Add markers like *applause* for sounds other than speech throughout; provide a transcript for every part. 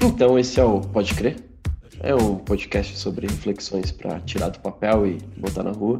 Então, esse é o Pode Crer? É um podcast sobre reflexões para tirar do papel e botar na rua.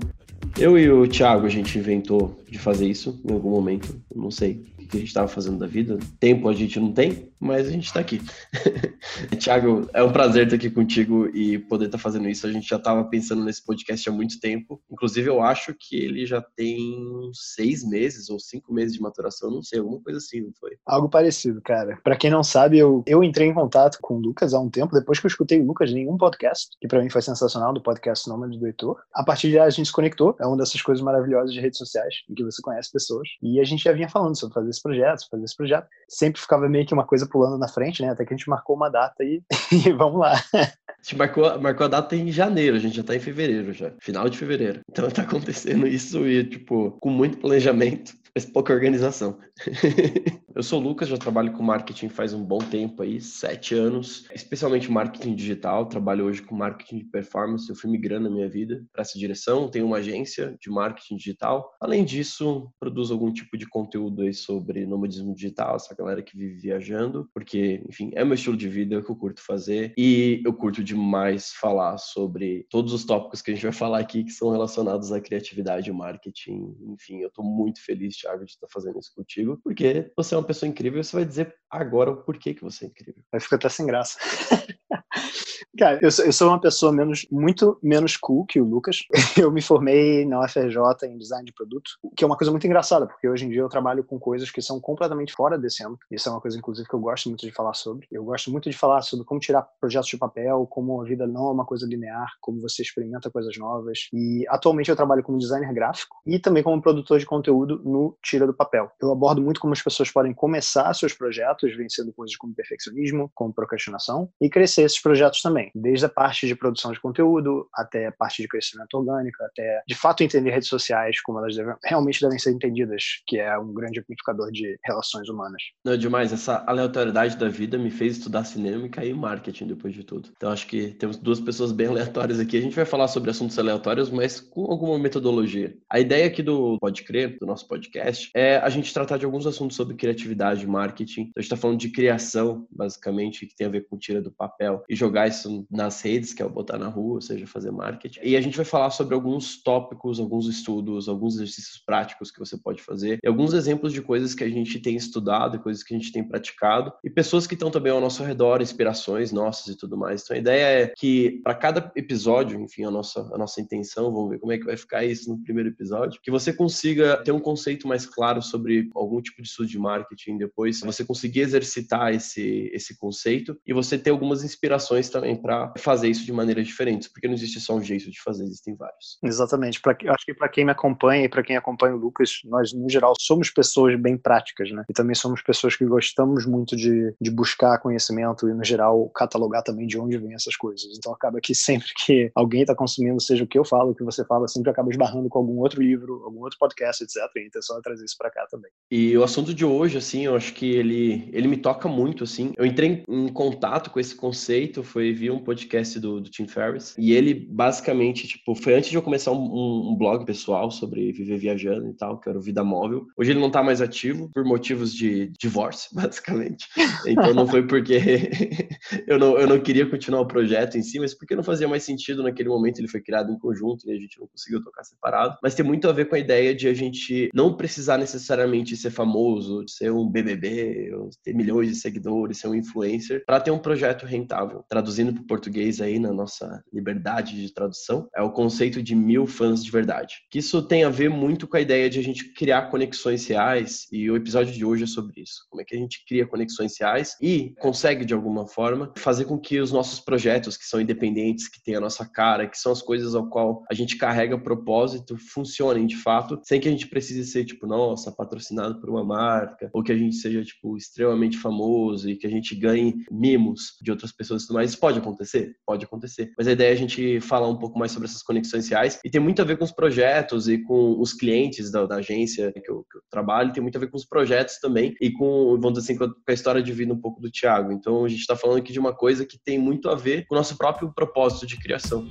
Eu e o Thiago, a gente inventou de fazer isso em algum momento, não sei que a gente estava fazendo da vida. Tempo a gente não tem, mas a gente está aqui. *laughs* Tiago, é um prazer estar aqui contigo e poder estar fazendo isso. A gente já estava pensando nesse podcast há muito tempo. Inclusive, eu acho que ele já tem seis meses ou cinco meses de maturação, não sei, alguma coisa assim, não foi? Algo parecido, cara. Para quem não sabe, eu, eu entrei em contato com o Lucas há um tempo, depois que eu escutei o Lucas em um podcast, que para mim foi sensacional, do podcast Nômade do Heitor. A partir de lá, a gente se conectou. É uma dessas coisas maravilhosas de redes sociais, que você conhece pessoas. E a gente já vinha falando sobre fazer esse projeto, fazer esse projeto. Sempre ficava meio que uma coisa pulando na frente, né? Até que a gente marcou uma data e, *laughs* e vamos lá. A gente marcou, marcou a data em janeiro, a gente já tá em fevereiro já, final de fevereiro. Então tá acontecendo isso e, tipo, com muito planejamento, pouca organização. *laughs* Eu sou o Lucas, já trabalho com marketing faz um bom tempo aí, sete anos, especialmente marketing digital. Trabalho hoje com marketing de performance. Eu fui migrando na minha vida para essa direção. Tenho uma agência de marketing digital. Além disso, produzo algum tipo de conteúdo aí sobre nomadismo digital, essa galera que vive viajando, porque, enfim, é meu estilo de vida que eu curto fazer e eu curto demais falar sobre todos os tópicos que a gente vai falar aqui que são relacionados à criatividade e marketing. Enfim, eu estou muito feliz, Thiago, de estar fazendo isso contigo, porque você é uma pessoa incrível, você vai dizer agora o porquê que você é incrível. Vai ficar até sem graça. *laughs* Cara, eu sou, eu sou uma pessoa menos, muito menos cool que o Lucas. *laughs* Eu me formei na UFRJ em design de produto, que é uma coisa muito engraçada, porque hoje em dia eu trabalho com coisas que são completamente fora desse âmbito. Isso é uma coisa, inclusive, que eu gosto muito de falar sobre. Eu gosto muito de falar sobre como tirar projetos de papel, como a vida não é uma coisa linear, como você experimenta coisas novas. E atualmente eu trabalho como designer gráfico e também como produtor de conteúdo no Tira do Papel. Eu abordo muito como as pessoas podem começar seus projetos, vencendo coisas como perfeccionismo, como procrastinação, e crescer esses projetos também desde a parte de produção de conteúdo até a parte de crescimento orgânico, até de fato entender redes sociais como elas devem, realmente devem ser entendidas, que é um grande amplificador de relações humanas. Não, demais, essa aleatoriedade da vida me fez estudar cinema e cair marketing depois de tudo. Então acho que temos duas pessoas bem aleatórias aqui. A gente vai falar sobre assuntos aleatórios, mas com alguma metodologia. A ideia aqui do Pode Crer, do nosso podcast, é a gente tratar de alguns assuntos sobre criatividade marketing. Então, a gente está falando de criação, basicamente, que tem a ver com tira do papel e jogar isso nas redes, que é o botar na rua, ou seja, fazer marketing. E a gente vai falar sobre alguns tópicos, alguns estudos, alguns exercícios práticos que você pode fazer, e alguns exemplos de coisas que a gente tem estudado, coisas que a gente tem praticado, e pessoas que estão também ao nosso redor, inspirações nossas e tudo mais. Então a ideia é que para cada episódio, enfim, a nossa, a nossa intenção, vamos ver como é que vai ficar isso no primeiro episódio, que você consiga ter um conceito mais claro sobre algum tipo de estudo de marketing depois, você conseguir exercitar esse, esse conceito e você ter algumas inspirações também para fazer isso de maneiras diferentes, porque não existe só um jeito de fazer, existem vários. Exatamente. Pra, acho que para quem me acompanha e para quem acompanha o Lucas, nós, no geral, somos pessoas bem práticas, né? E também somos pessoas que gostamos muito de, de buscar conhecimento e, no geral, catalogar também de onde vêm essas coisas. Então, acaba que *laughs* sempre que alguém está consumindo, seja o que eu falo, o que você fala, sempre acaba esbarrando com algum outro livro, algum outro podcast, etc. E a intenção é trazer isso para cá também. E o assunto de hoje, assim, eu acho que ele, ele me toca muito, assim. Eu entrei em contato com esse conceito, foi via um podcast do, do Tim Ferriss. E ele, basicamente, tipo, foi antes de eu começar um, um, blog pessoal sobre viver viajando e tal, que era o Vida Móvel. Hoje ele não tá mais ativo por motivos de divórcio, *laughs* basicamente. Então não foi porque *laughs* eu, não, eu não queria continuar o projeto em si, mas porque não fazia mais sentido naquele momento. Ele foi criado em conjunto e a gente não conseguiu tocar separado. Mas tem muito a ver com a ideia de a gente não precisar necessariamente ser famoso, ser um BBB, ter milhões de seguidores, ser um influencer, para ter um projeto rentável. Traduzindo para o português aí na nossa liberdade de tradução, é o conceito de mil fãs de verdade. Que isso tem a ver muito com a ideia de a gente criar conexões reais e o episódio de hoje é sobre isso. Como é que a gente cria conexões reais e consegue de alguma forma fazer com que os nossos projetos que são independentes, que têm a nossa cara, que são as coisas ao qual a gente carrega propósito, funcionem de fato, sem que a gente precise ser tipo, nossa, patrocinado por uma marca, ou que a gente seja tipo extremamente famoso e que a gente ganhe mimos de outras pessoas e tudo mais. Isso pode acontecer? Pode acontecer. Mas a ideia é a gente falar um pouco mais sobre essas conexões reais e tem muito a ver com os projetos e com os clientes da, da agência que eu, que eu, trabalho, tem muito a ver com os projetos também e com, vamos dizer assim, com a história de vida um pouco do Thiago. Então a gente está falando aqui de uma coisa que tem muito a ver com o nosso próprio propósito de criação.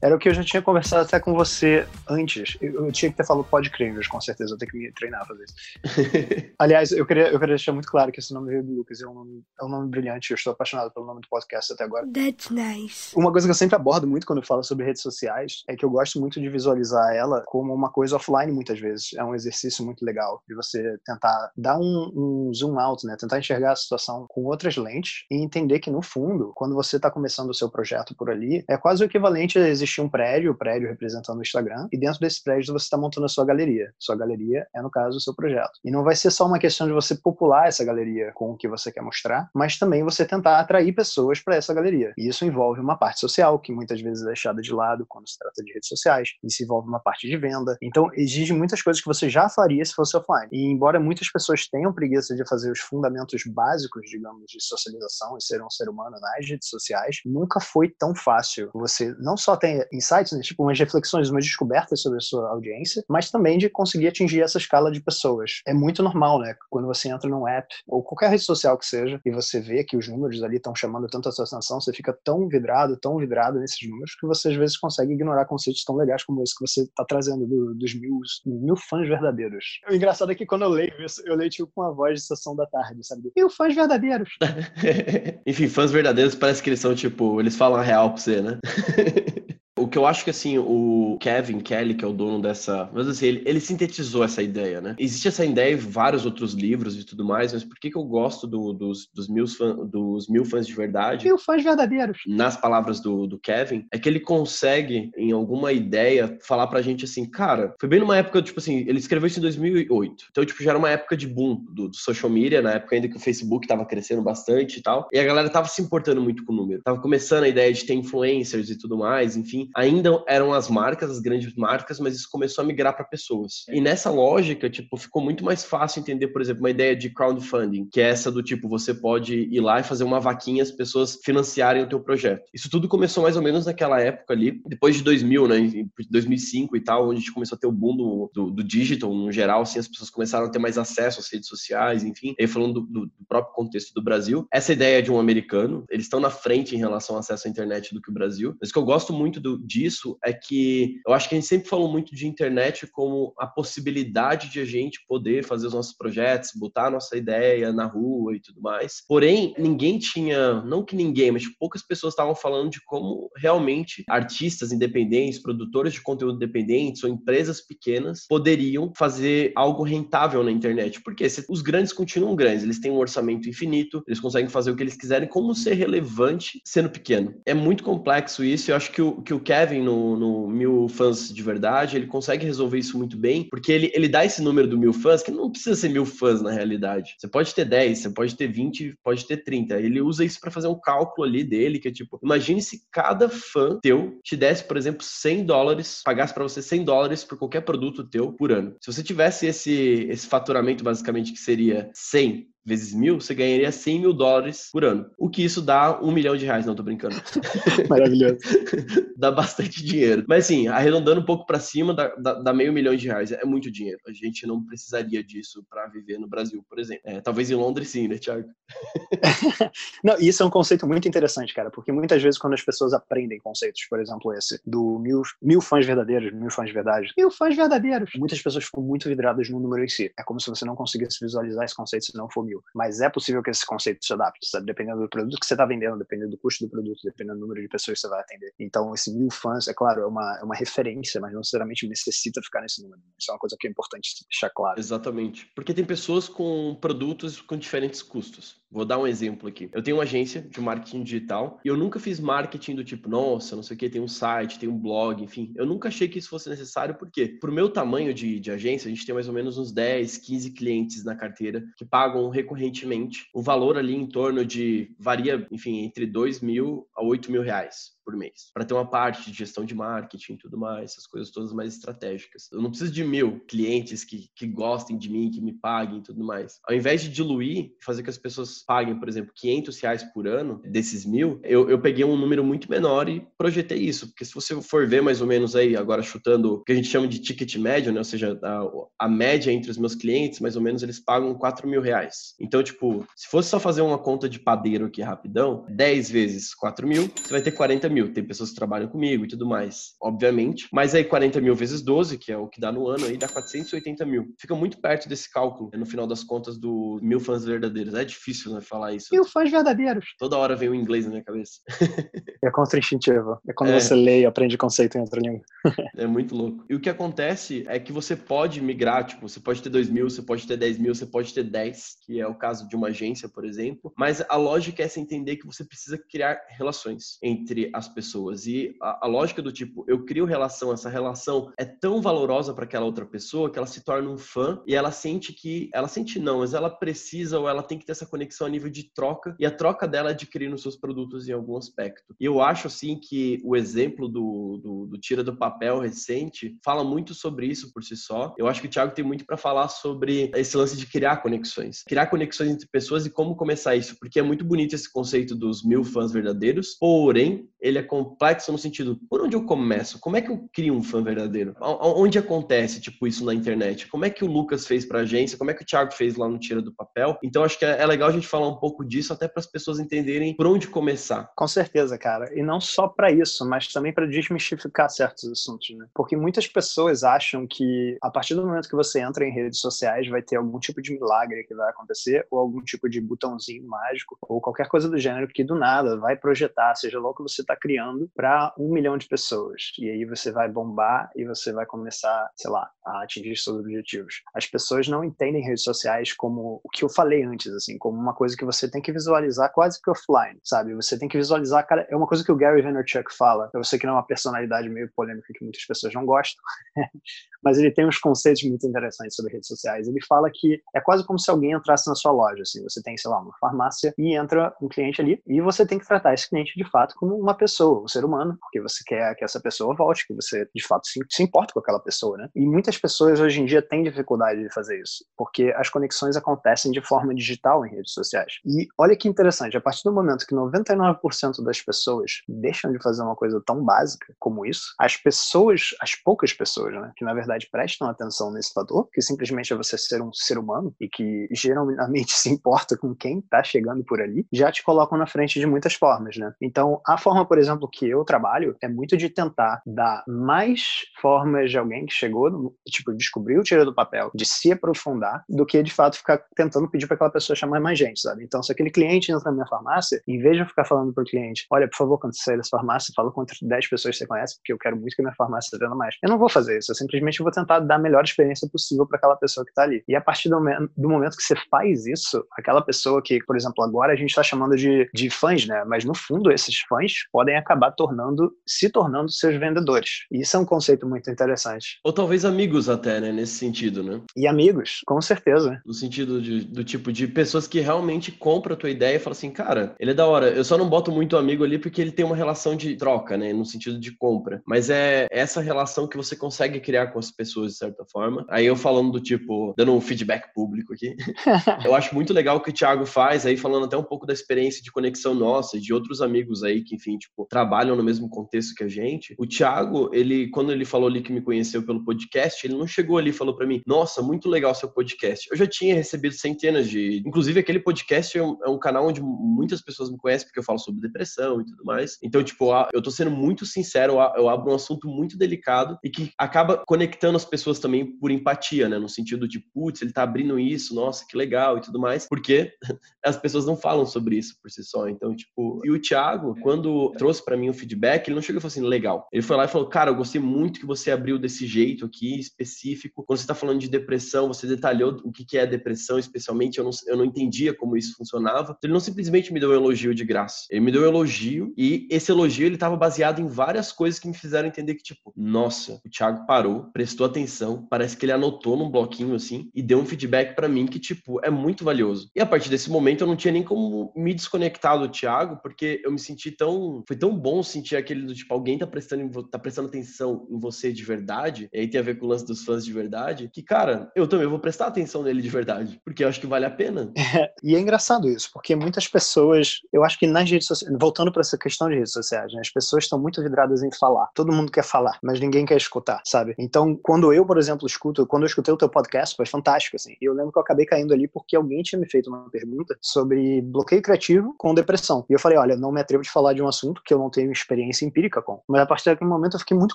Era o que eu já tinha conversado até com você antes. Eu, eu tinha que ter falado podcringers, com certeza. Eu tenho que me treinar pra fazer isso. *laughs* Aliás, eu queria, eu queria deixar muito claro que esse nome veio do Lucas. É um nome, é um nome brilhante. Eu estou apaixonado pelo nome do podcast até agora. That's nice. Uma coisa que eu sempre abordo muito quando eu falo sobre redes sociais é que eu gosto muito de visualizar ela como uma coisa offline muitas vezes. É um exercício muito legal de você tentar dar um, um zoom out, né? Tentar enxergar a situação com outras lentes e entender que no fundo, quando você está começando o seu projeto por ali, é quase o equivalente a existir um prédio, o prédio representando o Instagram, e dentro desse prédio você está montando a sua galeria. Sua galeria é, no caso, o seu projeto. E não vai ser só uma questão de você popular essa galeria com o que você quer mostrar, mas também você tentar atrair pessoas para essa galeria. E isso envolve uma parte social, que muitas vezes é deixada de lado quando se trata de redes sociais. Isso envolve uma parte de venda. Então, exige muitas coisas que você já faria se fosse offline. E embora muitas pessoas tenham preguiça de fazer os fundamentos básicos, digamos, de socialização e ser um ser humano nas redes sociais, nunca foi tão fácil. Você não só tem insights, né, tipo umas reflexões, umas descobertas sobre a sua audiência, mas também de conseguir atingir essa escala de pessoas. É muito normal, né? Quando você entra num app ou qualquer rede social que seja e você vê que os números ali estão chamando tanto a sua atenção, você fica tão vidrado, tão vidrado nesses números que você às vezes consegue ignorar conceitos tão legais como esse que você está trazendo do, dos mil, mil fãs verdadeiros. O engraçado é que quando eu leio isso, eu leio tipo com a voz de sessão da tarde, sabe? Mil fãs verdadeiros. *laughs* Enfim, fãs verdadeiros parece que eles são tipo, eles falam a real pra você, né? *laughs* O que eu acho que, assim, o Kevin Kelly, que é o dono dessa... Mas, assim, ele, ele sintetizou essa ideia, né? Existe essa ideia em vários outros livros e tudo mais, mas por que, que eu gosto do, dos, dos, mil fã, dos mil fãs de verdade? Mil fãs verdadeiros. Nas palavras do, do Kevin, é que ele consegue, em alguma ideia, falar pra gente assim, cara, foi bem numa época, tipo assim, ele escreveu isso em 2008. Então, tipo, já era uma época de boom do, do social media, na época ainda que o Facebook tava crescendo bastante e tal. E a galera tava se importando muito com o número. Tava começando a ideia de ter influencers e tudo mais, enfim ainda eram as marcas, as grandes marcas, mas isso começou a migrar para pessoas. E nessa lógica, tipo, ficou muito mais fácil entender, por exemplo, uma ideia de crowdfunding, que é essa do tipo, você pode ir lá e fazer uma vaquinha as pessoas financiarem o teu projeto. Isso tudo começou mais ou menos naquela época ali, depois de 2000, né, 2005 e tal, onde a gente começou a ter o boom do, do, do digital no geral, assim, as pessoas começaram a ter mais acesso às redes sociais, enfim. Aí falando do, do próprio contexto do Brasil, essa ideia de um americano, eles estão na frente em relação ao acesso à internet do que o Brasil, mas que eu gosto muito do, disso é que eu acho que a gente sempre falou muito de internet como a possibilidade de a gente poder fazer os nossos projetos, botar a nossa ideia na rua e tudo mais. Porém, ninguém tinha, não que ninguém, mas tipo, poucas pessoas estavam falando de como realmente artistas independentes, produtores de conteúdo independentes ou empresas pequenas poderiam fazer algo rentável na internet. Porque os grandes continuam grandes, eles têm um orçamento infinito, eles conseguem fazer o que eles quiserem, como ser relevante sendo pequeno. É muito complexo isso, e eu acho que o que o Kevin no, no Mil Fãs de Verdade, ele consegue resolver isso muito bem, porque ele, ele dá esse número do mil fãs, que não precisa ser mil fãs na realidade. Você pode ter 10, você pode ter 20, pode ter 30. Ele usa isso para fazer um cálculo ali dele, que é tipo, imagine se cada fã teu te desse, por exemplo, 100 dólares, pagasse para você 100 dólares por qualquer produto teu por ano. Se você tivesse esse, esse faturamento, basicamente, que seria 100 vezes mil, você ganharia 100 mil dólares por ano. O que isso dá um milhão de reais, não tô brincando. *laughs* Maravilhoso. *laughs* dá bastante dinheiro. Mas assim, arredondando um pouco para cima, dá, dá, dá, meio milhão de reais. É muito dinheiro. A gente não precisaria disso para viver no Brasil, por exemplo. É, talvez em Londres sim, né, Thiago? *laughs* não, isso é um conceito muito interessante, cara, porque muitas vezes quando as pessoas aprendem conceitos, por exemplo, esse, do mil, mil fãs verdadeiros, mil fãs de verdade, mil fãs verdadeiros, muitas pessoas ficam muito vidradas no número em si. É como se você não conseguisse visualizar esse conceito se não for mil Mas é possível que esse conceito se adapte, sabe? Dependendo do produto que você está vendendo, dependendo do custo do produto, dependendo do número de pessoas que você vai atender. Então, esse mil fãs, é claro, é uma, é uma referência, mas não necessariamente necessita ficar nesse número. Isso é uma coisa que é importante deixar claro. Exatamente. Porque tem pessoas com produtos com diferentes custos. Vou dar um exemplo aqui. Eu tenho uma agência de marketing digital e eu nunca fiz marketing do tipo, nossa, não sei o que, tem um site, tem um blog, enfim. Eu nunca achei que isso fosse necessário, porque pro meu tamanho de, de agência, a gente tem mais ou menos uns 10, 15 clientes na carteira que pagam recorrentemente o valor ali em torno de, varia, enfim, entre 2 mil a 8 mil reais por mês, para ter uma parte de gestão de marketing e tudo mais, essas coisas todas mais estratégicas. Eu não preciso de mil clientes que, que gostem de mim, que me paguem e tudo mais. Ao invés de diluir, fazer que as pessoas paguem, por exemplo, 500 reais por ano desses mil, eu, eu peguei um número muito menor e projetei isso, porque se você for ver mais ou menos aí, agora chutando o que a gente chama de ticket médio, né? ou seja, a, a média entre os meus clientes, mais ou menos eles pagam 4 mil reais. Então, tipo, se fosse só fazer uma conta de padeiro aqui rapidão, 10 vezes 4 mil, você vai ter 40 mil mil. Tem pessoas que trabalham comigo e tudo mais, obviamente. Mas aí 40 mil vezes 12, que é o que dá no ano, aí dá 480 mil. Fica muito perto desse cálculo, né, no final das contas, do mil fãs verdadeiros. É difícil, né, falar isso. Mil fãs verdadeiros. Toda hora vem o inglês na minha cabeça. *laughs* é contra-instintivo. É quando é. você lê e aprende conceito em outra língua. *laughs* é muito louco. E o que acontece é que você pode migrar, tipo, você pode ter 2 mil, você pode ter 10 mil, você pode ter 10, que é o caso de uma agência, por exemplo. Mas a lógica é se entender que você precisa criar relações entre as pessoas. E a, a lógica do tipo, eu crio relação, essa relação é tão valorosa para aquela outra pessoa que ela se torna um fã e ela sente que, ela sente não, mas ela precisa ou ela tem que ter essa conexão a nível de troca e a troca dela é adquirir nos seus produtos em algum aspecto. E eu acho assim que o exemplo do, do, do Tira do Papel recente fala muito sobre isso por si só. Eu acho que o Thiago tem muito para falar sobre esse lance de criar conexões. Criar conexões entre pessoas e como começar isso, porque é muito bonito esse conceito dos mil fãs verdadeiros, porém, ele é complexo no sentido, por onde eu começo? Como é que eu crio um fã verdadeiro? Onde acontece, tipo, isso na internet? Como é que o Lucas fez pra agência? Como é que o Thiago fez lá no Tira do Papel? Então, acho que é, é legal a gente falar um pouco disso, até para as pessoas entenderem por onde começar. Com certeza, cara. E não só para isso, mas também para desmistificar certos assuntos, né? Porque muitas pessoas acham que a partir do momento que você entra em redes sociais vai ter algum tipo de milagre que vai acontecer ou algum tipo de botãozinho mágico ou qualquer coisa do gênero que do nada vai projetar, seja lá o que você está criando, para um milhão de pessoas. E aí você vai bombar e você vai começar, sei lá, a atingir seus objetivos. As pessoas não entendem redes sociais como o que eu falei antes, assim, como uma coisa que você tem que visualizar quase que offline, sabe? Você tem que visualizar, cara, é uma coisa que o Gary Vaynerchuk fala. Eu sei que não é uma personalidade meio polêmica que muitas pessoas não gostam, *laughs* mas ele tem uns conceitos muito interessantes sobre redes sociais. Ele fala que é quase como se alguém entrasse na sua loja, assim, você tem, sei lá, uma farmácia e entra um cliente ali e você tem que tratar esse cliente de fato como uma pessoa, um ser humano, porque você quer que essa pessoa volte, que você de fato se, se importa com aquela pessoa, né? E muitas pessoas hoje em dia têm dificuldade de fazer isso, porque as conexões acontecem de forma digital em redes sociais. E olha que interessante, a partir do momento que 99% das pessoas deixam de fazer uma coisa tão básica como isso, as pessoas, as poucas pessoas, né, que na verdade prestam atenção nesse fator, que simplesmente é você ser um ser humano e que geralmente *laughs* se importa com quem está chegando por ali, já te colocam na frente de muitas formas, né? Então, a forma, por exemplo, que eu trabalho é muito de tentar dar mais formas de alguém que chegou, tipo, descobriu o tira do papel, de se aprofundar, do que de fato ficar tentando pedir para aquela pessoa chamar mais gente, sabe? Então, se aquele cliente entra na minha farmácia, em vez de eu ficar falando para o cliente, olha, por favor, quando você sair dessa farmácia, fala com 10 pessoas que você conhece, porque eu quero muito que minha farmácia venda mais. Eu não vou fazer isso, eu simplesmente vou tentar dar a melhor experiência possível para aquela pessoa que está ali. E a partir do, do, momento que você faz isso, aquela pessoa que, por exemplo, agora a gente está chamando de, de fãs, né? Mas no fundo, esses fãs podem acabar tornando, se tornando seus vendedores. E isso é um conceito muito interessante. Ou talvez amigos até, né? Nesse sentido, né? E amigos, com certeza. No sentido de, do tipo de pessoas que realmente compram a tua ideia e falam assim, cara, ele é da hora. Eu só não boto muito amigo ali porque ele tem uma relação de troca, né? No sentido de compra. Mas é essa relação que você consegue criar com as pessoas, de certa forma. Aí eu falando do tipo, dando um feedback público aqui. *laughs* eu acho muito legal o que o Thiago faz, aí falando até um pouco da experiência de conexão nossa e de outros amigos aí que, enfim, tipo, trabalham no mesmo contexto que a gente. O Thiago, ele, quando ele falou ali que me conheceu pelo podcast, ele não chegou ali e falou para mim, nossa, muito legal seu podcast. Eu já tinha recebido centenas de. Inclusive, aquele podcast é um, é um canal onde muitas pessoas me conhecem, porque eu falo sobre depressão e tudo mais. Então, tipo, eu tô sendo muito sincero, eu abro um assunto muito delicado e que acaba conectando as pessoas também por empatia, né? No sentido de, putz, ele tá abrindo isso, nossa, que legal e tudo mais, porque *laughs* as pessoas não falam sobre isso por si só. Então, tipo, e o Thiago, quando trouxe para mim o feedback, ele não chegou e falou assim, legal. Ele foi lá e falou, cara, eu gostei muito que você abriu desse jeito aqui, específico. Quando você tá falando de depressão, você detalhou o que é depressão, especialmente, eu não, eu não entendia como isso funcionava. Ele não simplesmente me deu um elogio de graça. Ele me deu um elogio e esse elogio, ele tava baseado em várias coisas que me fizeram entender que, tipo, nossa, o Thiago parou, prestou atenção, parece que ele anotou num bloquinho assim e deu um feedback para mim que, tipo, é muito valioso. E a partir desse momento eu não tinha nem como me desconectar do Thiago, porque eu me senti tão. Foi tão bom sentir aquele do tipo, alguém tá prestando, tá prestando atenção em você de verdade, e aí tem a ver com o lance dos fãs de verdade, que, cara, eu também vou prestar atenção nele de verdade, porque eu acho que vale a pena. É, *laughs* e é engraçado isso, porque muitas pessoas, eu acho que nas redes sociais, voltando para essa questão de redes sociais, né, as pessoas estão muito vidradas em falar. Todo mundo quer falar, mas ninguém quer escutar, sabe? Então, quando eu, por exemplo, escuto, quando eu escutei o teu podcast, foi fantástico, assim. Eu lembro que eu acabei caindo ali porque alguém tinha me feito uma pergunta sobre bloqueio criativo com depressão. E eu falei, olha, não me atrevo de falar de um assunto porque eu não tenho experiência empírica com. Mas a partir daquele momento eu fiquei muito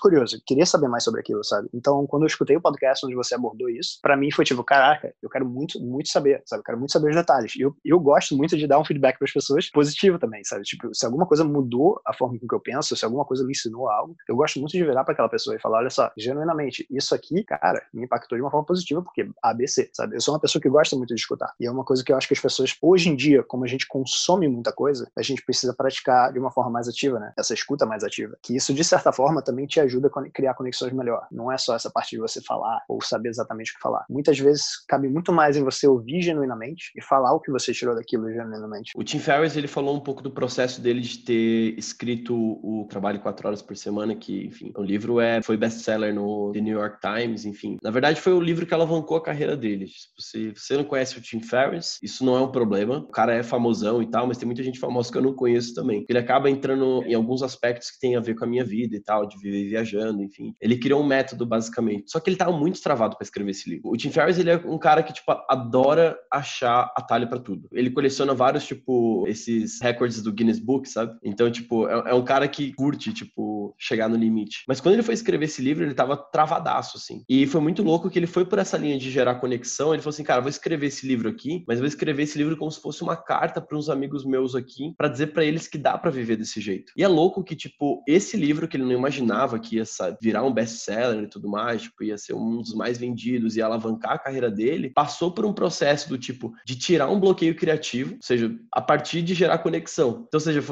curioso, queria saber mais sobre aquilo, sabe? Então, quando eu escutei o podcast onde você abordou isso, para mim foi tipo, caraca, eu quero muito, muito saber, sabe? Eu quero muito saber os detalhes. E eu, eu gosto muito de dar um feedback para as pessoas positivo também, sabe? Tipo, se alguma coisa mudou a forma com que eu penso, se alguma coisa me ensinou algo, eu gosto muito de virar para aquela pessoa e falar, olha só, genuinamente, isso aqui, cara, me impactou de uma forma positiva, porque ABC, sabe? Eu sou uma pessoa que gosta muito de escutar. E é uma coisa que eu acho que as pessoas, hoje em dia, como a gente consome muita coisa, a gente precisa praticar de uma forma mais ativa, né? Essa escuta mais ativa. Que isso, de certa forma, também te ajuda a criar conexões melhor. Não é só essa parte de você falar ou saber exatamente o que falar. Muitas vezes cabe muito mais em você ouvir genuinamente e falar o que você tirou daquilo genuinamente. O Tim Ferriss, ele falou um pouco do processo dele de ter escrito o Trabalho Quatro Horas por Semana, que, enfim, o livro é, foi best-seller no The New York Times, enfim. Na verdade, foi o livro que alavancou a carreira dele. Se você não conhece o Tim Ferriss, isso não é um problema. O cara é famosão e tal, mas tem muita gente famosa que eu não conheço também. Ele acaba entrando em alguns aspectos que tem a ver com a minha vida e tal, de viver viajando, enfim. Ele criou um método, basicamente. Só que ele tava muito travado para escrever esse livro. O Tim Ferriss, ele é um cara que, tipo, adora achar atalho para tudo. Ele coleciona vários, tipo, esses recordes do Guinness Book, sabe? Então, tipo, é, é, um cara que curte, tipo, chegar no limite. Mas quando ele foi escrever esse livro, ele tava travadaço, assim. E foi muito louco que ele foi por essa linha de gerar conexão. Ele falou assim, cara, vou escrever esse livro aqui, mas vou escrever esse livro como se fosse uma carta para uns amigos meus aqui, para dizer para eles que dá para viver desse jeito. E é louco que, tipo, esse livro que ele não imaginava que ia sabe, virar um best-seller e tudo mais, tipo, ia ser um dos mais vendidos e alavancar a carreira dele, passou por um processo do tipo de tirar um bloqueio criativo, ou seja, a partir de gerar conexão. Então, seja,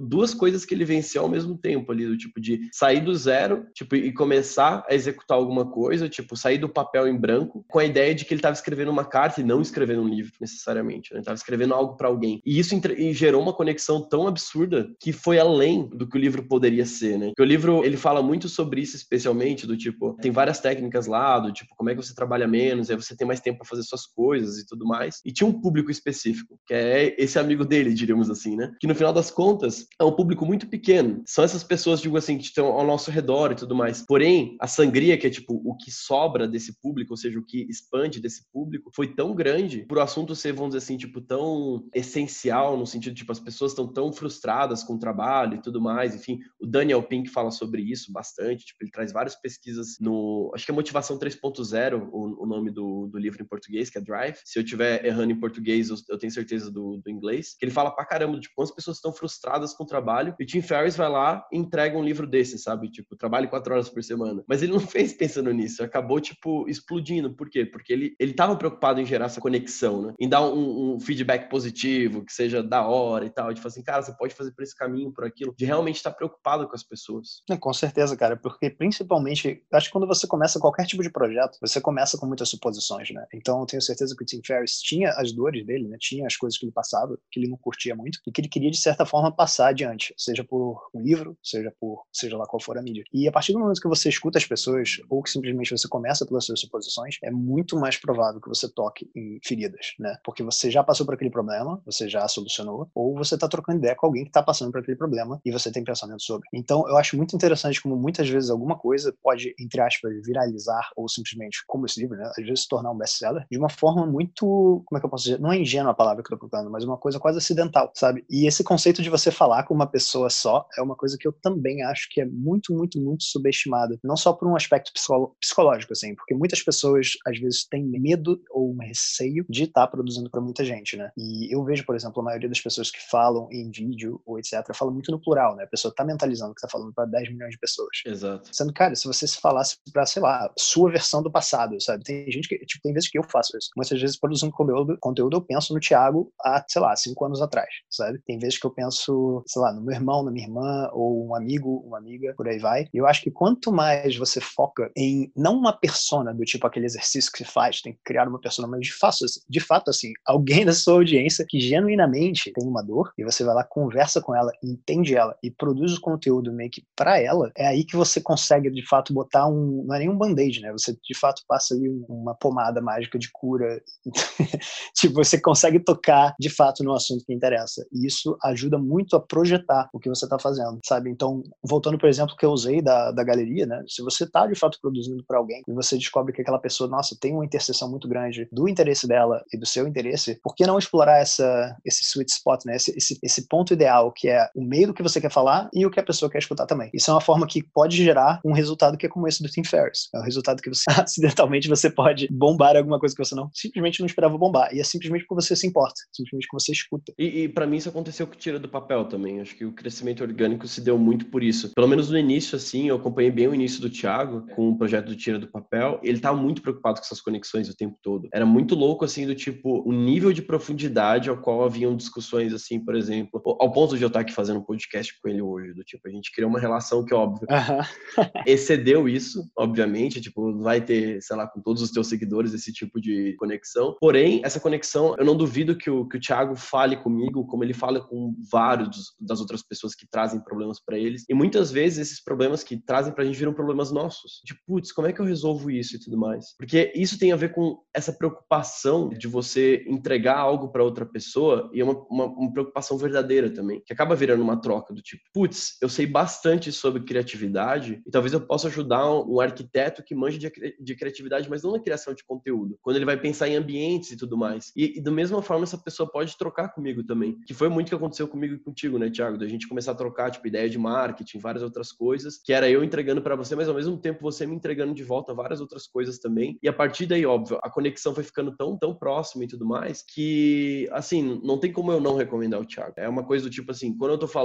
duas coisas que ele venceu ao mesmo tempo ali, do tipo de sair do zero, tipo, e começar a executar alguma coisa, tipo, sair do papel em branco, com a ideia de que ele estava escrevendo uma carta e não escrevendo um livro, necessariamente. Né? Ele estava escrevendo algo para alguém. E isso gerou uma conexão tão absurda que foi além do que o livro poderia ser, né? Porque o livro, ele fala muito sobre isso, especialmente, do tipo, tem várias técnicas lá, do tipo, como é que você trabalha menos, aí você tem mais tempo para fazer suas coisas e tudo mais. E tinha um público específico, que é esse amigo dele, diríamos assim, né? Que no final das contas é um público muito pequeno. São essas pessoas, digo assim, que estão ao nosso redor e tudo mais. Porém, a sangria, que é tipo o que sobra desse público, ou seja, o que expande desse público, foi tão grande por assunto ser, vamos dizer assim, tipo, tão essencial, no sentido, tipo, as pessoas estão tão frustradas com o trabalho e tudo mais. Enfim, o Daniel Pink fala sobre isso bastante, tipo, ele traz várias pesquisas no. Acho que é Motivação 3.0, o, o nome do, do livro em português, que é Drive. Se eu estiver errando em português, eu, eu tenho certeza do, do, inglês. Que ele fala pra caramba de tipo, quantas pessoas estão frustradas com o trabalho. E o Tim Ferriss vai lá e entrega um livro desse, sabe? Tipo, trabalhe quatro horas por semana. Mas ele não *laughs* fez pensando nisso. Acabou, tipo, explodindo. Por quê? Porque ele, ele tava preocupado em gerar essa conexão, né? Em dar um, um feedback positivo, que seja da hora e tal. De falar assim, cara, você pode fazer por esse caminho, por aquilo. De realmente estar preocupado com as pessoas. É, com certeza, cara. Porque principalmente, acho que quando você começa qualquer tipo de projeto, você começa com muitas suposições, né? Então, eu tenho certeza que o Tim Ferriss tinha as dores dele, né? Tinha as coisas que ele passava, que ele não curtia muito e que ele queria de certa forma passar adiante, seja por um livro, seja por seja lá qual for a mídia. E a partir do momento que você escuta as pessoas ou que simplesmente você começa pelas suas suposições, é muito mais provável que você toque em feridas, né? Porque você já passou por aquele problema, você já solucionou, ou você está trocando ideia com alguém que está passando por aquele problema e você tem pensamento sobre. Então, eu acho muito interessante como muitas vezes alguma coisa pode, entre aspas, viralizar ou simplesmente, como esse livro, né? Às vezes se tornar um best-seller de uma forma muito, como é que eu posso dizer? Não é ingênua a palavra que eu tô procurando, mas uma coisa quase acidental, sabe? E esse conceito de você falar com uma pessoa só é uma coisa que eu também acho que é muito, muito, muito subestimada. Não só por um aspecto psicológico, assim, porque muitas pessoas às vezes têm medo ou um receio de estar tá produzindo para muita gente, né? E eu vejo, por exemplo, a maioria das pessoas que falam em vídeo ou etc, fala muito no plural, né? A pessoa tá mentalizando que tá falando para 10 milhões de pessoas. Exato. Sendo, cara, se você se falasse para, sei lá, sua versão do passado, sabe? Tem gente que, tipo, tem vezes que eu faço isso. Muitas vezes produzindo conteúdo, conteúdo eu penso no Thiago há, sei lá, cinco anos atrás, sabe? Tem vezes que eu penso, sei lá, no meu irmão, na minha irmã, ou um amigo, uma amiga, por aí vai. E eu acho que quanto mais você foca em não uma persona do tipo aquele exercício que se faz, tem que criar uma persona, mas de fato, de fato assim, alguém *laughs* da sua audiência que genuinamente tem uma dor e você vai lá, conversa com ela, entende ela e produz o conteúdo meio que para ela, é aí que você consegue de fato botar um, não é nem um band-aid, né? Você de fato passa ali uma pomada mágica de cura. *laughs* tipo, você consegue tocar de fato no assunto que interessa. E isso ajuda muito a projetar o que você está fazendo, sabe? Então, voltando, por exemplo, que eu usei da, da galeria, né? Se você está de fato produzindo para alguém e você descobre que aquela pessoa, nossa, tem uma interseção muito grande do interesse dela e do seu interesse, por que não explorar essa, esse sweet spot, né? Esse, esse, esse ponto ideal que é o meio do que você quer falar e o que a pessoa quer escutar também. Isso é uma forma que pode gerar um resultado que é como esse do Tim Ferriss. É um resultado que você, *laughs* acidentalmente, você pode bombar alguma coisa que você não, simplesmente não esperava bombar. E é simplesmente porque você se importa, simplesmente porque você escuta. E, e para mim isso aconteceu com o Tira do Papel também. Acho que o crescimento orgânico se deu muito por isso. Pelo menos no início, assim, eu acompanhei bem o início do Thiago com o projeto do Tira do Papel. Ele tava muito preocupado com essas conexões o tempo todo. Era muito louco, assim, do tipo, o nível de profundidade ao qual haviam discussões, assim, por exemplo, ao ponto de eu estar aqui fazendo podcast com ele hoje, do tipo, a gente criou uma relação que, óbvio, *laughs* excedeu isso, obviamente, tipo, vai ter, sei lá, com todos os teus seguidores esse tipo de conexão. Porém, essa conexão, eu não duvido que o, que o Thiago fale comigo como ele fala com vários das outras pessoas que trazem problemas para eles. E muitas vezes esses problemas que trazem pra gente viram problemas nossos. Tipo, putz, como é que eu resolvo isso e tudo mais? Porque isso tem a ver com essa preocupação de você entregar algo para outra pessoa e é uma, uma, uma preocupação verdadeira também, que acaba virando uma troca do tipo, putz, eu sei bastante sobre criatividade e talvez eu possa ajudar um, um arquiteto que manja de, de, criatividade, mas não na criação de conteúdo, quando ele vai pensar em ambientes e tudo mais. E, e da mesma forma, essa pessoa pode trocar comigo também, que foi muito que aconteceu comigo e contigo, né, Thiago? Da gente começar a trocar, tipo, ideia de marketing, várias outras coisas, que era eu entregando para você, mas ao mesmo tempo você me entregando de volta várias outras coisas também. E a partir daí, óbvio, a conexão foi ficando tão, tão próxima e tudo mais, que, assim, não tem como eu não recomendar o Thiago. É uma coisa do tipo assim, quando eu tô falando,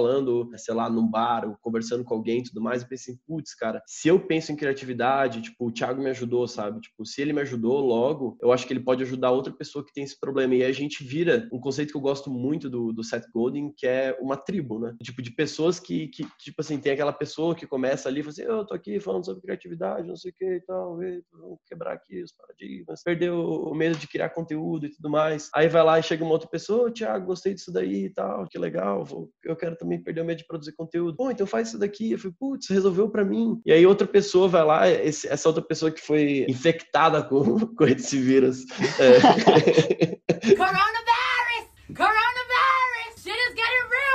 sei lá, num bar, ou conversando com alguém e tudo mais, eu pensei, putz, cara, se eu penso em criatividade, tipo, o Thiago me ajudou, sabe? Tipo, se ele me ajudou logo, eu acho que ele pode ajudar outra pessoa que tem esse problema. E a gente vira um conceito que eu gosto muito do, do Seth Godin, que é uma tribo, né? Tipo, de pessoas que, que tipo assim, tem aquela pessoa que começa ali e fala assim, eu tô aqui falando sobre criatividade, não sei o que e tal, vamos quebrar aqui os paradigmas, perdeu o medo de criar conteúdo e tudo mais. Aí vai lá e chega uma outra pessoa, Thiago, gostei disso daí e tal, que legal, vou, eu quero também perder o medo de produzir conteúdo. Pô, então faz isso daqui. Eu falei, putz, resolveu para mim. E aí outra pessoa vai lá, esse, essa outra pessoa que foi infectada com, *laughs* com esse vírus. É. *laughs* Coronavirus! Coronavirus!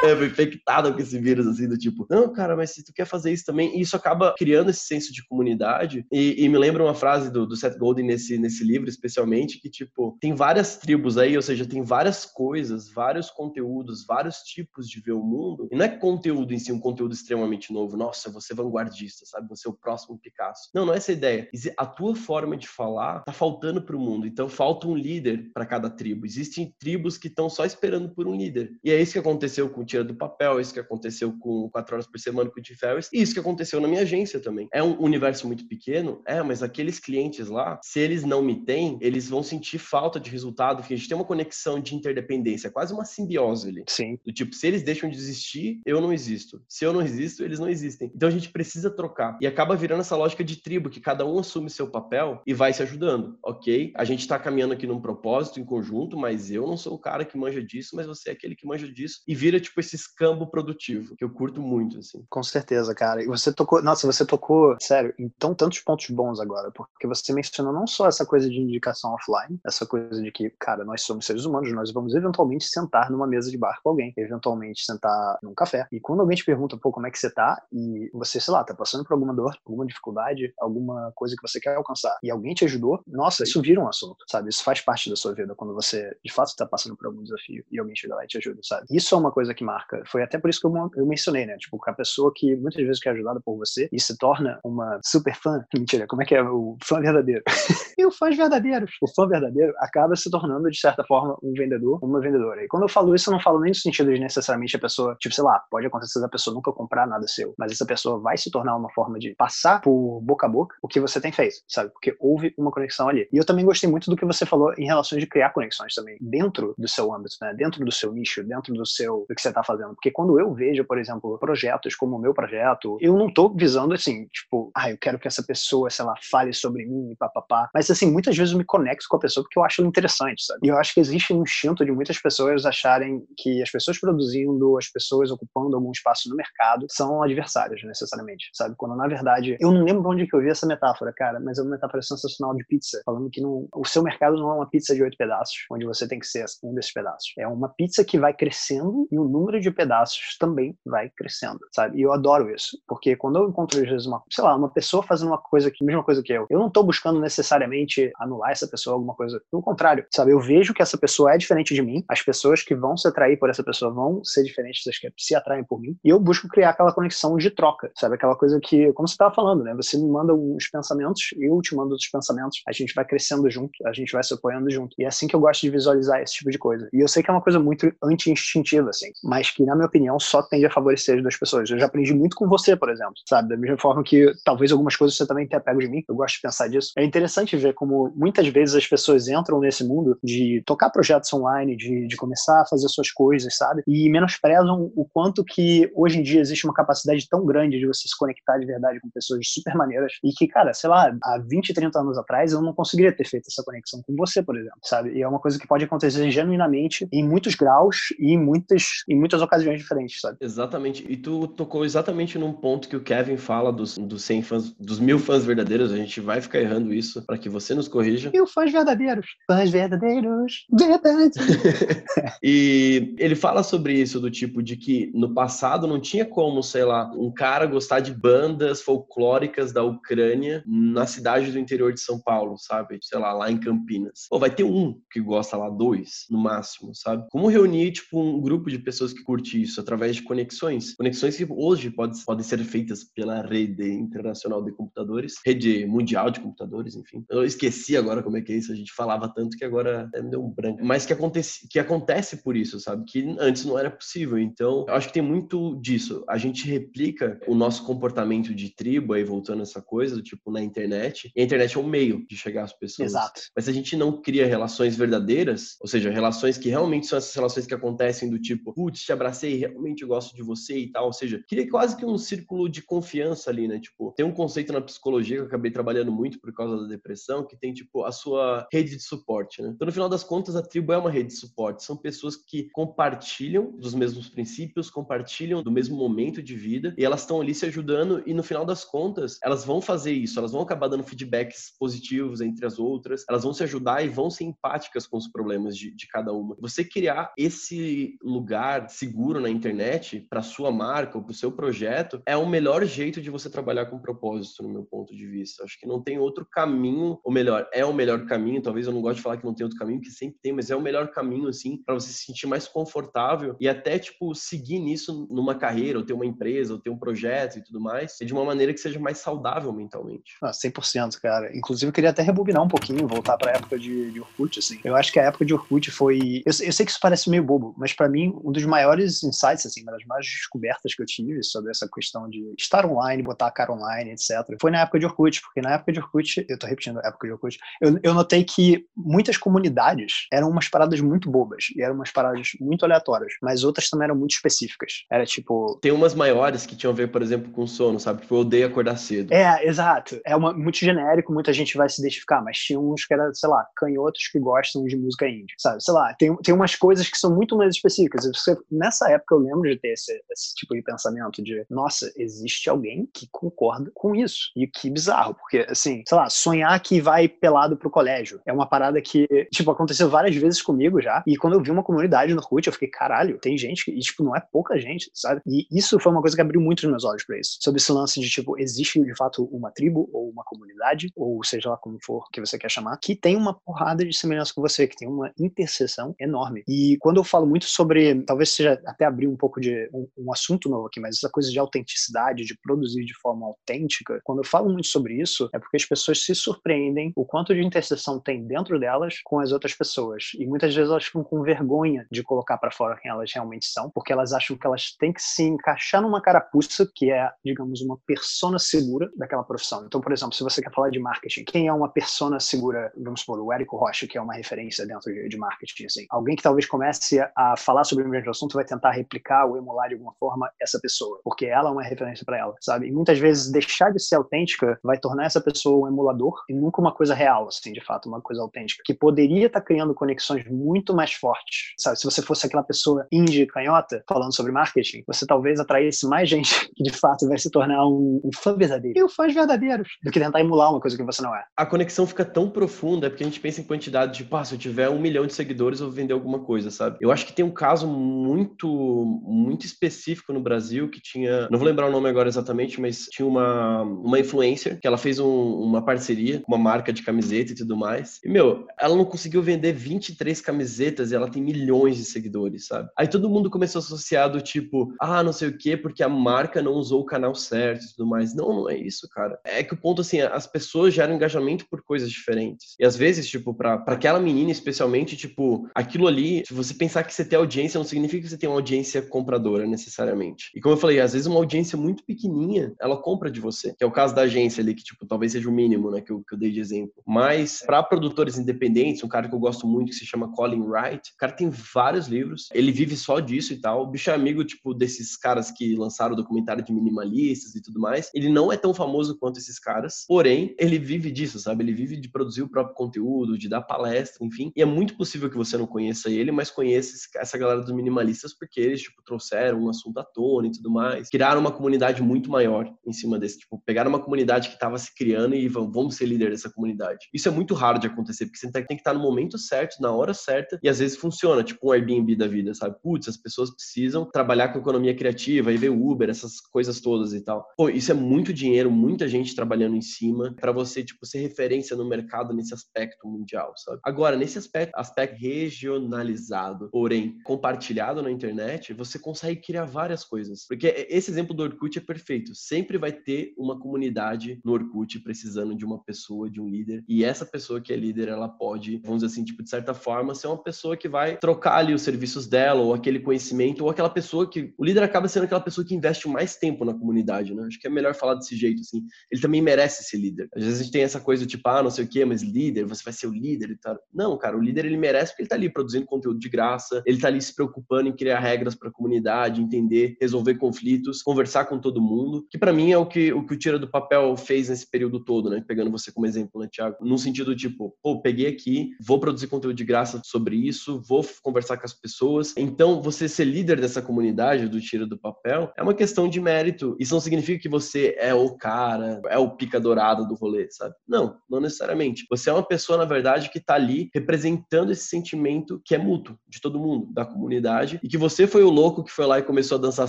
*laughs* É, infectada com esse vírus, assim, do tipo, não, cara, mas se tu quer fazer isso também, e isso acaba criando esse senso de comunidade, e, e me lembra uma frase do, do, Seth Godin nesse, nesse livro, especialmente, que, tipo, tem várias tribos aí, ou seja, tem várias coisas, vários conteúdos, vários tipos de ver o mundo, e não é conteúdo em si, um conteúdo extremamente novo, nossa, você vanguardista, sabe, você é o próximo Picasso. Não, não é essa a ideia. A tua forma de falar tá faltando pro mundo, então falta um líder para cada tribo. Existem tribos que estão só esperando por um líder. E é isso que aconteceu com Tira do Papel, é isso que aconteceu com 4 horas por semana com o Tim Ferriss, e isso que aconteceu na minha agência também. É um universo muito pequeno, é, mas aqueles clientes lá, se eles não me têm, eles vão sentir falta de resultado, porque a gente tem uma conexão de interdependência, é quase uma simbiose ali. Sim. Do tipo, se eles deixam de existir, eu não existo. Se eu não existo, eles não existem. Então a gente precisa trocar. E acaba virando essa lógica de tribo, que cada um assume seu papel e vai se ajudando, ok? A gente tá caminhando aqui num propósito em conjunto, mas eu não sou o cara que manja disso, mas você é aquele que manja disso. E vira, tipo, esse escambo produtivo, que eu curto muito, assim. Com certeza, cara. E você tocou, nossa, você tocou, sério, em tão tantos pontos bons agora, porque você mencionou não só essa coisa de indicação offline, essa coisa de que, cara, nós somos seres humanos, nós vamos eventualmente sentar numa mesa de bar com alguém, eventualmente sentar num café. E quando alguém te pergunta, pô, como é que você tá? E você, sei lá, tá passando por alguma dor, alguma dificuldade, alguma coisa que você quer alcançar, e alguém te ajudou, nossa, isso vira um assunto, sabe? Isso faz parte da sua vida quando você, de fato, está passando por algum desafio e alguém chega lá e te ajuda, sabe? Isso é uma coisa que marca. Foi até por isso que eu, eu mencionei, né? Tipo, a pessoa que muitas vezes quer ajudada por você e se torna uma super fã. *laughs* Mentira, como é que é? O fã verdadeiro. *laughs* e o fãs verdadeiros. O fã verdadeiro acaba se tornando, de certa forma, um vendedor, uma vendedora. E quando eu falo isso, eu não falo nem no sentido de necessariamente a pessoa, tipo, sei lá, pode acontecer da pessoa nunca comprar nada seu, mas essa pessoa vai se tornar uma forma de passar por boca a boca o que você tem feito, sabe? Porque houve uma conexão ali. E eu também gostei muito do que você falou em relação de criar conexões também, dentro do seu âmbito, né? Dentro do seu nicho, dentro do seu, do que você está fazendo. Porque quando eu vejo, por exemplo, projetos como o meu projeto, eu não tô visando assim, tipo, ah, eu quero que essa pessoa, sei lá, fale sobre mim, papapá. Mas assim, muitas vezes eu me conecto com a pessoa porque eu acho interessante, sabe? E eu acho que existe um instinto de muitas pessoas acharem que as pessoas produzindo, as pessoas ocupando algum espaço no mercado são adversários, necessariamente, sabe? Quando na verdade, eu não lembro onde que eu vi essa metáfora, cara, mas é uma metáfora sensacional de pizza, falando que não, o seu mercado não é uma pizza de oito pedaços, onde você tem que ser um desses pedaços. É uma pizza que vai crescendo e o número número de pedaços também vai crescendo, sabe? E eu adoro isso, porque quando eu encontro, às vezes, uma, sei lá, uma pessoa fazendo uma coisa que, mesma coisa que eu, eu não tô buscando necessariamente anular essa pessoa, alguma coisa. Pelo contrário, sabe? Eu vejo que essa pessoa é diferente de mim, as pessoas que vão se atrair por essa pessoa vão ser diferentes das que se atraem por mim, e eu busco criar aquela conexão de troca, sabe? Aquela coisa que, como você estava falando, né? Você me manda uns pensamentos, eu te mando outros pensamentos, a gente vai crescendo junto, a gente vai se apoiando junto. E é assim que eu gosto de visualizar esse tipo de coisa. E eu sei que é uma coisa muito anti-instintiva, assim, mas que, na minha opinião, só tende a favorecer as duas pessoas. Eu já aprendi muito com você, por exemplo, sabe? Da mesma forma que talvez algumas coisas você também tenha pego de mim, eu gosto de pensar disso. É interessante ver como muitas vezes as pessoas entram nesse mundo de tocar projetos online, de, de começar a fazer suas coisas, sabe? E menosprezam o quanto que hoje em dia existe uma capacidade tão grande de você se conectar de verdade com pessoas super maneiras e que, cara, sei lá, há 20, 30 anos atrás eu não conseguiria ter feito essa conexão com você, por exemplo, sabe? E é uma coisa que pode acontecer genuinamente em muitos graus e em muitas, em muitas ocasiões diferentes, sabe? Exatamente. E tu tocou exatamente num ponto que o Kevin fala dos, dos 100 fãs, dos mil fãs verdadeiros. A gente vai ficar errando isso para que você nos corrija. Mil fãs verdadeiros. Fãs verdadeiros. Verdade. *laughs* *laughs* e ele fala sobre isso, do tipo de que no passado não tinha como, sei lá, um cara gostar de bandas folclóricas da Ucrânia na cidade do interior de São Paulo, sabe? Sei lá, lá em Campinas. Ou vai ter um que gosta lá, dois, no máximo, sabe? Como reunir, tipo, um grupo de pessoas que curte isso através de conexões? Conexões que hoje pode, podem ser feitas pela rede internacional de computadores, rede mundial de computadores, enfim. Eu esqueci agora como é que é isso, a gente falava tanto que agora até me deu um branco. Mas que acontece, que acontece por isso, sabe? Que antes não era possível. Então, eu acho que tem muito disso. A gente replica o nosso comportamento de tribo, aí voltando essa coisa, tipo, na internet. E a internet é um meio de chegar às pessoas. Exato. Mas se a gente não cria relações verdadeiras, ou seja, relações que realmente são essas relações que acontecem do tipo, putz, te abracei, realmente gosto de você e tal. Ou seja, cria quase que um círculo de confiança ali, né? Tipo, tem um conceito na psicologia que eu acabei trabalhando muito por causa da depressão, que tem, tipo, a sua rede de suporte, né? Então, no final das contas, a tribo é uma rede de suporte. São pessoas que compartilham dos mesmos princípios, compartilham do mesmo momento de vida e elas estão ali se ajudando e no final das contas, elas vão fazer isso, elas vão acabar dando feedbacks positivos entre as outras, elas vão se ajudar e vão ser empáticas com os problemas de, de cada uma. Você criar esse lugar seguro na internet para sua marca ou para o seu projeto é o melhor jeito de você trabalhar com propósito, no meu ponto de vista. Acho que não tem outro caminho, ou melhor, é o melhor caminho. Talvez eu não goste de falar que não tem outro caminho, que sempre tem, mas é o melhor caminho, assim, para você se sentir mais confortável e até, tipo, seguir nisso numa carreira, ou ter uma empresa, ou ter um projeto e tudo mais, de uma maneira que seja mais saudável mentalmente. Ah, 100%, cara. Inclusive, eu queria até rebobinar um pouquinho, voltar para a época de, de Orkut, assim. Eu acho que a época de Orkut foi. Eu, eu sei que isso parece meio bobo, mas para mim, um dos maiores insights, assim, uma das maiores descobertas que eu tive sobre essa questão de estar online, botar a cara online, etc., foi na época de Orkut, porque na época de Orkut, eu tô repetindo a época de Orkut, eu, eu notei que muitas comunidades eram umas paradas muito bobas e eram umas paradas muito aleatórias, mas outras também eram muito específicas. Era tipo. Tem umas maiores que tinham a ver, por exemplo, com sono, sabe? Tipo, eu odeio acordar cedo. É, exato. É uma, muito genérico, muita gente vai se identificar, mas tinha uns que era, sei lá, canhotos que gostam de música indie, sabe? Sei lá, tem, tem umas coisas que são muito mais específicas. Você, nessa época eu lembro de ter esse, esse tipo de pensamento de, nossa, existe alguém que concorda com isso. E que bizarro, porque, assim, sei lá, sonhar que vai pelado pro colégio é uma parada que, tipo, aconteceu várias vezes comigo já. E quando eu vi uma comunidade no Orkut, eu fiquei, caralho, tem gente que, e, tipo, não é pouca gente, sabe? E isso foi uma coisa que abriu muito os meus olhos pra isso. Sobre esse lance de, tipo, existe de fato uma tribo ou uma comunidade, ou seja lá como for que você quer chamar, que tem uma porrada de semelhança com você, que tem uma interseção enorme. E quando eu falo muito sobre, talvez seja até abrir um pouco de um, um assunto novo aqui, mas essa coisa de autenticidade, de produzir de forma autêntica, quando eu falo muito sobre isso, é porque as pessoas se surpreendem o quanto de interseção tem dentro delas com as outras pessoas. E muitas vezes elas ficam com vergonha de colocar para fora quem elas realmente são, porque elas acham que elas têm que se encaixar numa carapuça que é, digamos, uma persona segura daquela profissão. Então, por exemplo, se você quer falar de marketing, quem é uma persona segura? Vamos supor, o Érico Rocha, que é uma referência dentro de, de marketing, assim. Alguém que talvez comece a falar sobre o mesmo assunto vai tentar replicar ou emular de alguma forma essa pessoa, porque ela é uma referência para ela, sabe? E muitas vezes deixar de ser autêntica vai tornar essa pessoa um emulador e nunca uma coisa real, assim, de fato, uma coisa autêntica, que poderia estar tá criando conexões muito mais fortes, sabe? Se você fosse aquela pessoa indie canhota falando sobre marketing, você talvez atraísse mais gente *laughs* que de fato vai se tornar um, um fã verdadeiro. E fãs verdadeiros, do que tentar emular uma coisa que você não é. A conexão fica tão profunda é porque a gente pensa em quantidade de, pá, se eu tiver um milhão de seguidores, eu vou vender alguma coisa, sabe? Eu acho que tem um caso muito muito, muito específico no Brasil que tinha, não vou lembrar o nome agora exatamente, mas tinha uma, uma influencer que ela fez um, uma parceria com uma marca de camiseta e tudo mais. E, meu, ela não conseguiu vender 23 camisetas e ela tem milhões de seguidores, sabe? Aí todo mundo começou a associar do tipo, ah, não sei o quê, porque a marca não usou o canal certo e tudo mais. Não, não é isso, cara. É que o ponto, assim, as pessoas geram engajamento por coisas diferentes. E às vezes, tipo, pra, pra aquela menina especialmente, tipo, aquilo ali, se você pensar que você tem audiência, não significa que você tem uma audiência compradora necessariamente. E como eu falei, às vezes uma audiência muito pequenininha, ela compra de você. Que é o caso da agência ali, que, tipo, talvez seja o mínimo, né, que eu, que eu dei de exemplo. Mas, para produtores independentes, um cara que eu gosto muito, que se chama Colin Wright, o cara tem vários livros, ele vive só disso e tal. O bicho é amigo, tipo, desses caras que lançaram o documentário de minimalistas e tudo mais. Ele não é tão famoso quanto esses caras, porém, ele vive disso, sabe? Ele vive de produzir o próprio conteúdo, de dar palestra, enfim. E é muito possível que você não conheça ele, mas conheça essa galera dos minimalistas porque eles, tipo, trouxeram um assunto à tona e tudo mais. Criaram uma comunidade muito maior em cima desse, tipo, pegaram uma comunidade que estava se criando e vão, vamos ser líder dessa comunidade. Isso é muito raro de acontecer, porque você tem que estar no momento certo, na hora certa, e às vezes funciona, tipo um Airbnb da vida, sabe? Putz, as pessoas precisam trabalhar com economia criativa, e ver Uber, essas coisas todas e tal. Pô, isso é muito dinheiro, muita gente trabalhando em cima para você, tipo, ser referência no mercado nesse aspecto mundial, sabe? Agora, nesse aspecto, aspecto regionalizado, porém compartilhado na internet, você consegue criar várias coisas. Porque esse exemplo do Orkut é perfeito. Sempre vai ter uma comunidade no Orkut precisando de uma pessoa, de um líder, e essa pessoa que é líder, ela pode, vamos dizer assim, tipo, de certa forma, ser uma pessoa que vai trocar ali os serviços dela, ou aquele conhecimento, ou aquela pessoa que. O líder acaba sendo aquela pessoa que investe mais tempo na comunidade, né? Acho que é melhor falar desse jeito, assim. Ele também merece ser líder. Às vezes a gente tem essa coisa, tipo, ah, não sei o quê, mas líder, você vai ser o líder e tal. Não, cara, o líder ele merece porque ele tá ali produzindo conteúdo de graça, ele tá ali se preocupando em criar regras para a comunidade, entender, resolver conflitos, conversar com todo mundo, que para mim é o que, o que o Tira do Papel fez nesse período todo, né? Pegando você como exemplo, né, Thiago? Num sentido tipo, pô, peguei aqui, vou produzir conteúdo de graça sobre isso, vou conversar com as pessoas. Então, você ser líder dessa comunidade do Tira do Papel é uma questão de mérito. Isso não significa que você é o cara, é o pica dourado do rolê, sabe? Não, não necessariamente. Você é uma pessoa, na verdade, que tá ali representando esse sentimento que é mútuo de todo mundo, da comunidade, e que você foi o louco que foi lá e começou a dançar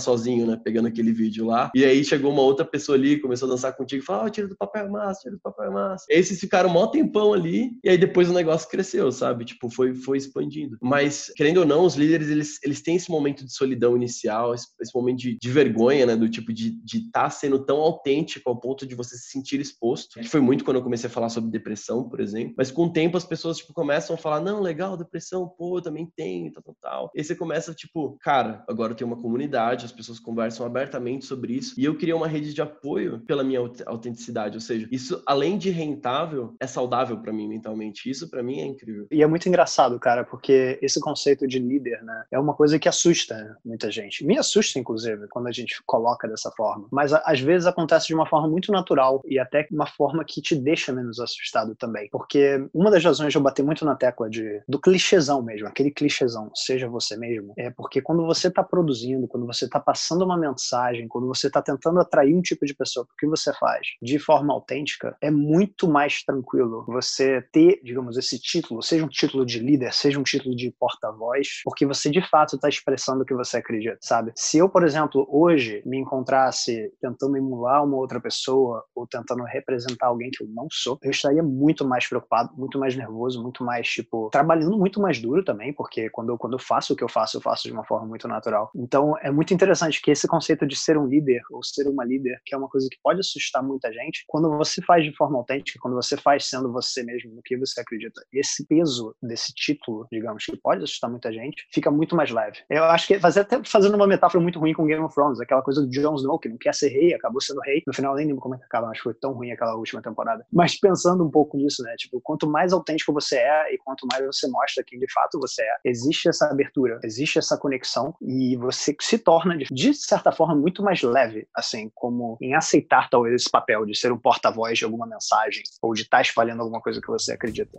sozinho, né? Pegando aquele vídeo lá. E aí chegou uma outra pessoa ali, começou a dançar contigo e falou: Ah, tira do papel é massa, tira do papel é massa. E aí vocês ficaram um maior tempão ali, e aí depois o negócio cresceu, sabe? Tipo, foi, foi expandindo. Mas, querendo ou não, os líderes, eles, eles têm esse momento de solidão inicial, esse, esse momento de, de, vergonha, né? Do tipo, de estar tá sendo tão autêntico ao ponto de você se sentir exposto. Que foi muito quando eu comecei a falar sobre depressão, por exemplo. Mas com o tempo as pessoas, tipo, começam a falar: Não, legal, depressão, pô, eu também tenho, tal, tal, tal. E aí você começa, tipo, cara, agora eu tenho uma comunidade, as pessoas conversam abertamente sobre isso. E eu queria uma rede de apoio pela minha autenticidade. Ou seja, isso, além de rentável, é saudável para mim mentalmente. Isso para mim é incrível. E é muito engraçado, cara, porque esse conceito de líder, né, é uma coisa que assusta muita gente. Me assusta, inclusive, quando a gente coloca dessa forma. Mas às vezes acontece de uma forma muito natural e até uma forma que te deixa menos assustado também. Porque uma das razões de eu bater muito na tecla de, do clichêzão mesmo, aquele clichêzão, seja você mesmo, é porque quando você está produzindo, quando você está passando uma mensagem, quando você está tentando atrair um tipo de pessoa para o que você faz de forma autêntica, é muito mais tranquilo você ter, digamos, esse título, seja um título de líder, seja um título de porta-voz, porque você de fato está expressando o que você acredita, sabe? Se eu, por exemplo, hoje me encontrasse tentando emular uma outra pessoa ou tentando representar alguém que eu não sou, eu estaria muito mais preocupado, muito mais nervoso, muito mais, tipo, trabalhando muito mais duro também, porque quando eu, quando eu faço o que eu faço, eu faço de uma forma muito natural. Então, é muito interessante que esse conceito de ser um líder ou ser uma líder, que é uma coisa que pode assustar muita gente, quando você faz de forma autêntica, quando você faz sendo você mesmo, no que você acredita, esse peso desse título, digamos, que pode assustar muita gente, fica muito mais leve. Eu acho que fazer até fazendo uma metáfora muito ruim com Game of Thrones, aquela coisa do Jon Snow, que não quer ser rei, acabou sendo rei. No final, nem lembro como é que acaba, que foi tão ruim aquela última temporada. Mas pensando um pouco nisso, né? Tipo, quanto mais autêntico você é e quanto mais você mostra quem de fato você é, existe essa abertura, existe essa conexão e você se torna, de certa forma, muito mais leve, assim, como em aceitar talvez esse papel de ser um porta-voz de alguma mensagem ou de estar tá espalhando alguma coisa que você acredita.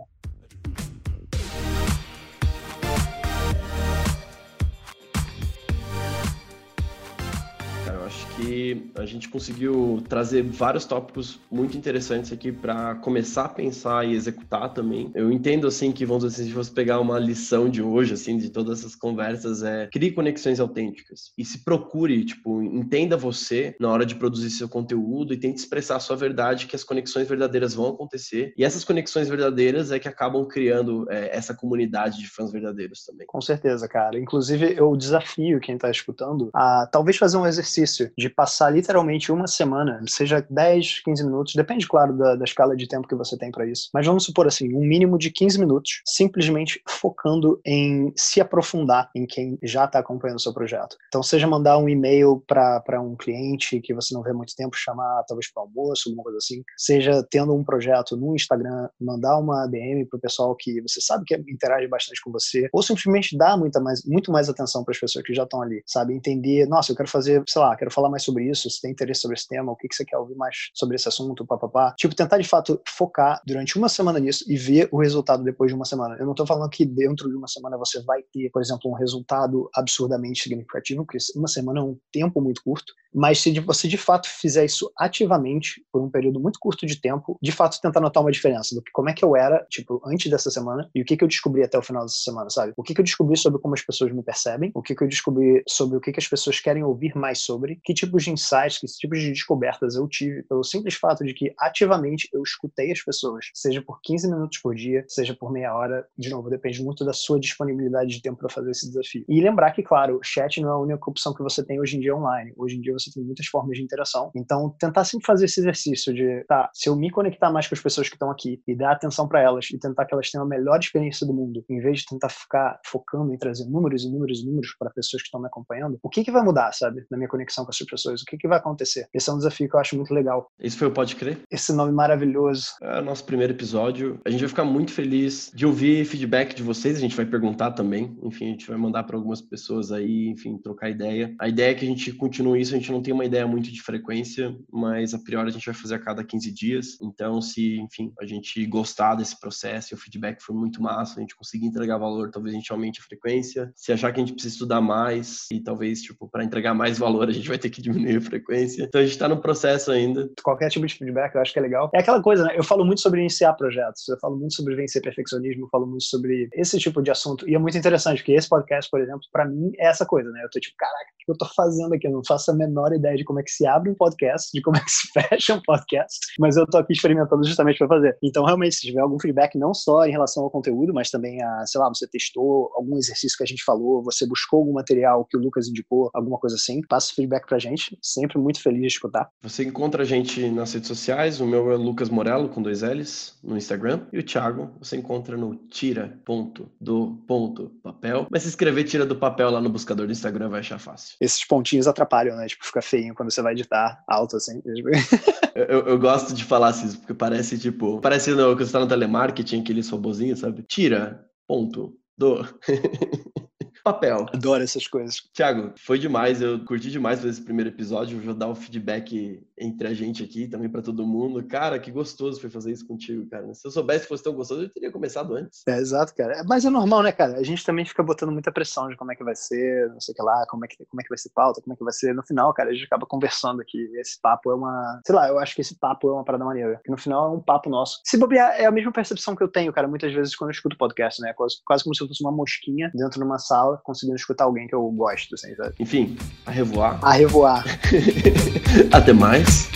A gente conseguiu trazer vários tópicos muito interessantes aqui para começar a pensar e executar também. Eu entendo assim que vamos assim, se você pegar uma lição de hoje assim de todas essas conversas é crie conexões autênticas e se procure, tipo, entenda você na hora de produzir seu conteúdo e tente expressar a sua verdade que as conexões verdadeiras vão acontecer. E essas conexões verdadeiras é que acabam criando é, essa comunidade de fãs verdadeiros também. Com certeza, cara. Inclusive, eu desafio quem está escutando a talvez fazer um exercício de passar literalmente uma semana, seja 10, 15 minutos, depende, claro, da, da escala de tempo que você tem para isso. Mas vamos supor assim, um mínimo de 15 minutos, simplesmente focando em se aprofundar em quem já está acompanhando o seu projeto. Então, seja mandar um e-mail para um cliente que você não vê muito tempo, chamar talvez para almoço, alguma coisa assim, seja tendo um projeto no Instagram, mandar uma DM para o pessoal que você sabe que interage bastante com você, ou simplesmente dar muita mais, muito mais atenção para as pessoas que já estão ali, sabe? Entender, nossa, eu quero fazer, sei lá, quero falar mais sobre isso, se tem interesse sobre esse tema, o que, que você quer ouvir mais sobre esse assunto, papapá. Tipo, tentar de fato focar durante uma semana nisso e ver o resultado depois de uma semana. Eu não estou falando que dentro de uma semana você vai ter, por exemplo, um resultado absurdamente significativo, porque uma semana é um tempo muito curto, mas se você de fato fizer isso ativamente por um período muito curto de tempo, de fato tentar notar uma diferença do que como é que eu era, tipo, antes dessa semana e o que que eu descobri até o final dessa semana, sabe? O que que eu descobri sobre como as pessoas me percebem, o que que eu descobri sobre o que que as pessoas querem ouvir mais sobre, que tipos de insights, que tipos de descobertas eu tive pelo simples fato de que ativamente eu escutei as pessoas, seja por 15 minutos por dia, seja por meia hora, de novo, depende muito da sua disponibilidade de tempo para fazer esse desafio. E lembrar que, claro, chat não é a única opção que você tem hoje em dia online. Hoje em dia você tem muitas formas de interação. Então, tentar sempre fazer esse exercício de, tá, se eu me conectar mais com as pessoas que estão aqui e dar atenção para elas e tentar que elas tenham a melhor experiência do mundo, em vez de tentar ficar focando em trazer números e números e números para pessoas que estão me acompanhando, o que que vai mudar, sabe, na minha conexão com essas pessoas? O que que vai acontecer? Esse é um desafio que eu acho muito legal. Esse foi o Pode Crer? Esse nome maravilhoso. É o nosso primeiro episódio. A gente vai ficar muito feliz de ouvir feedback de vocês. A gente vai perguntar também. Enfim, a gente vai mandar para algumas pessoas aí, enfim, trocar ideia. A ideia é que a gente continue isso. A gente não tem uma ideia muito de frequência, mas a priori a gente vai fazer a cada 15 dias. Então, se, enfim, a gente gostar desse processo e o feedback for muito massa, a gente conseguir entregar valor, talvez a gente aumente a frequência. Se achar que a gente precisa estudar mais e talvez, tipo, para entregar mais valor, a gente vai ter que diminuir a frequência. Então, a gente está no processo ainda. Qualquer tipo de feedback eu acho que é legal. É aquela coisa, né? Eu falo muito sobre iniciar projetos, eu falo muito sobre vencer perfeccionismo, eu falo muito sobre esse tipo de assunto. E é muito interessante, porque esse podcast, por exemplo, para mim é essa coisa, né? Eu tô tipo, caraca, o que eu tô fazendo aqui? Eu não faço a menor ideia de como é que se abre um podcast, de como é que se *laughs* fecha um podcast, mas eu tô aqui experimentando justamente para fazer. Então, realmente, se tiver algum feedback, não só em relação ao conteúdo, mas também a, sei lá, você testou algum exercício que a gente falou, você buscou algum material que o Lucas indicou, alguma coisa assim, passa feedback pra gente. Sempre muito feliz de escutar. Você encontra a gente nas redes sociais, o meu é Lucas Morello, com dois L's, no Instagram, e o Thiago você encontra no tira.do.papel, mas se escrever tira do papel lá no buscador do Instagram vai achar fácil. Esses pontinhos atrapalham, né? Tipo, fica feinho quando você vai editar alto, assim. *laughs* eu, eu, gosto de falar assim, porque parece, tipo, parece no, que você tá no telemarketing, aqueles robozinhos, sabe? Tira, ponto, do. *laughs* papel. Adoro essas coisas. Tiago, foi demais. Eu curti demais fazer esse primeiro episódio. Vou dar o um feedback entre a gente aqui, também para todo mundo. Cara, que gostoso foi fazer isso contigo, cara. Se eu soubesse que fosse tão gostoso, eu teria começado antes. É, exato, cara. Mas é normal, né, cara? A gente também fica botando muita pressão de como é que vai ser, não sei o que lá, como é que, como é que vai ser pauta, como é que vai ser. No final, cara, a gente acaba conversando aqui. Esse papo é uma. Sei lá, eu acho que esse papo é uma parada maneira. Que no final é um papo nosso. Se bobear, é a mesma percepção que eu tenho, cara, muitas vezes quando eu escuto podcast, né? Quase, quase como se eu fosse uma mosquinha dentro de uma sala conseguindo escutar alguém que eu gosto, assim, sabe? Enfim, a revoar. A revoar. *laughs* Até mais.